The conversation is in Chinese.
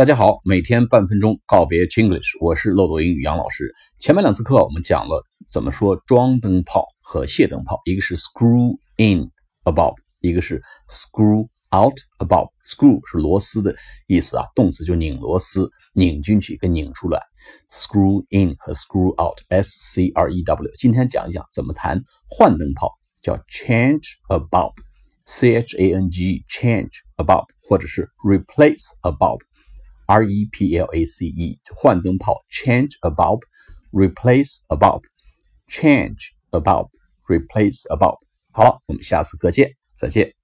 大家好，每天半分钟告别 Chinglish，我是漏斗英语杨老师。前面两次课我们讲了怎么说装灯泡和卸灯泡，一个是 screw in a bulb，一个是 screw out a bulb。screw 是螺丝的意思啊，动词就拧螺丝，拧进去跟拧出来。screw in 和 screw out，s c r e w。今天讲一讲怎么弹换灯泡，叫 change a bulb，c h a n g change a bulb，或者是 replace a bulb。R E P L A C E 换灯泡，change a bulb，replace a bulb，change a bulb，replace a bulb。好了，我们下次课见，再见。